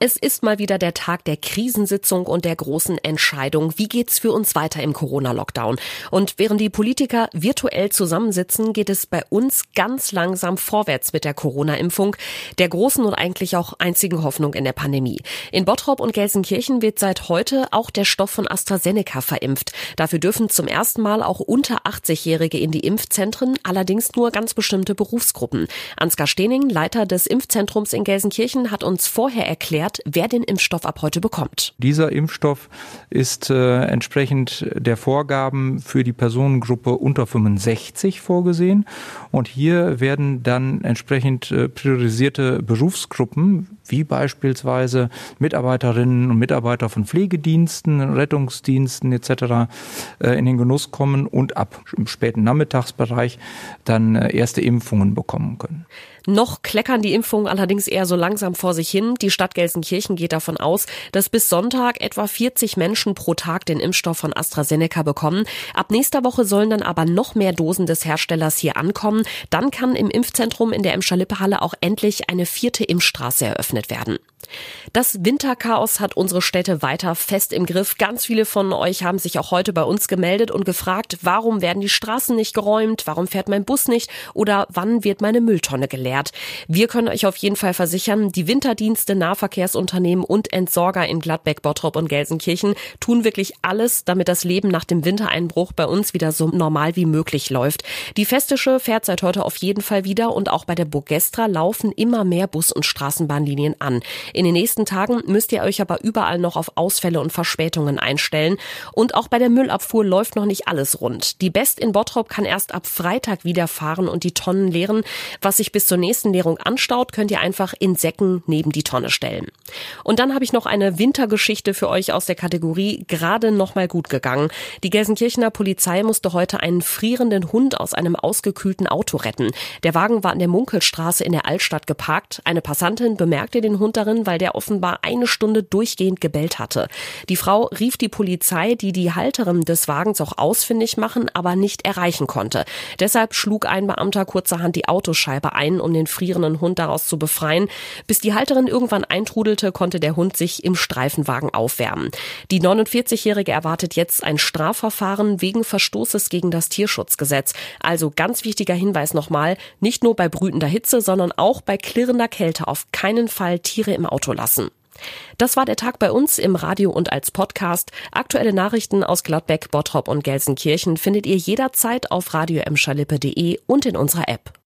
Es ist mal wieder der Tag der Krisensitzung und der großen Entscheidung. Wie geht's für uns weiter im Corona-Lockdown? Und während die Politiker virtuell zusammensitzen, geht es bei uns ganz langsam vorwärts mit der Corona-Impfung, der großen und eigentlich auch einzigen Hoffnung in der Pandemie. In Bottrop und Gelsenkirchen wird seit heute auch der Stoff von AstraZeneca verimpft. Dafür dürfen zum ersten Mal auch unter 80-Jährige in die Impfzentren, allerdings nur ganz bestimmte Berufsgruppen. Ansgar Stening, Leiter des Impfzentrums in Gelsenkirchen, hat uns vorher erklärt, erklärt, wer den Impfstoff ab heute bekommt. Dieser Impfstoff ist äh, entsprechend der Vorgaben für die Personengruppe unter 65 vorgesehen. Und hier werden dann entsprechend äh, priorisierte Berufsgruppen, wie beispielsweise Mitarbeiterinnen und Mitarbeiter von Pflegediensten, Rettungsdiensten etc. Äh, in den Genuss kommen und ab im späten Nachmittagsbereich dann äh, erste Impfungen bekommen können. Noch kleckern die Impfungen allerdings eher so langsam vor sich hin. Die Stadt Gelsenkirchen geht davon aus, dass bis Sonntag etwa 40 Menschen pro Tag den Impfstoff von AstraZeneca bekommen. Ab nächster Woche sollen dann aber noch mehr Dosen des Herstellers hier ankommen. Dann kann im Impfzentrum in der Emscher-Lippe-Halle auch endlich eine vierte Impfstraße eröffnet werden. Das Winterchaos hat unsere Städte weiter fest im Griff. Ganz viele von euch haben sich auch heute bei uns gemeldet und gefragt, warum werden die Straßen nicht geräumt, warum fährt mein Bus nicht oder wann wird meine Mülltonne geleert. Wir können euch auf jeden Fall versichern, die Winterdienste, Nahverkehrsunternehmen und Entsorger in Gladbeck, Bottrop und Gelsenkirchen tun wirklich alles, damit das Leben nach dem Wintereinbruch bei uns wieder so normal wie möglich läuft. Die Festische fährt seit heute auf jeden Fall wieder und auch bei der Burgestra laufen immer mehr Bus- und Straßenbahnlinien an. In den nächsten Tagen müsst ihr euch aber überall noch auf Ausfälle und Verspätungen einstellen. Und auch bei der Müllabfuhr läuft noch nicht alles rund. Die Best in Bottrop kann erst ab Freitag wieder fahren und die Tonnen leeren. Was sich bis zur nächsten Leerung anstaut, könnt ihr einfach in Säcken neben die Tonne stellen. Und dann habe ich noch eine Wintergeschichte für euch aus der Kategorie gerade noch mal gut gegangen. Die Gelsenkirchener Polizei musste heute einen frierenden Hund aus einem ausgekühlten Auto retten. Der Wagen war an der Munkelstraße in der Altstadt geparkt. Eine Passantin bemerkte den Hund darin, weil der offenbar eine Stunde durchgehend gebellt hatte. Die Frau rief die Polizei, die die Halterin des Wagens auch ausfindig machen, aber nicht erreichen konnte. Deshalb schlug ein Beamter kurzerhand die Autoscheibe ein, um den frierenden Hund daraus zu befreien. Bis die Halterin irgendwann eintrudelte, konnte der Hund sich im Streifenwagen aufwärmen. Die 49-Jährige erwartet jetzt ein Strafverfahren wegen Verstoßes gegen das Tierschutzgesetz. Also ganz wichtiger Hinweis nochmal, nicht nur bei brütender Hitze, sondern auch bei klirrender Kälte auf keinen Fall Tiere im Auto Auto lassen. Das war der Tag bei uns im Radio und als Podcast. Aktuelle Nachrichten aus Gladbeck, Bottrop und Gelsenkirchen findet ihr jederzeit auf radio und in unserer App.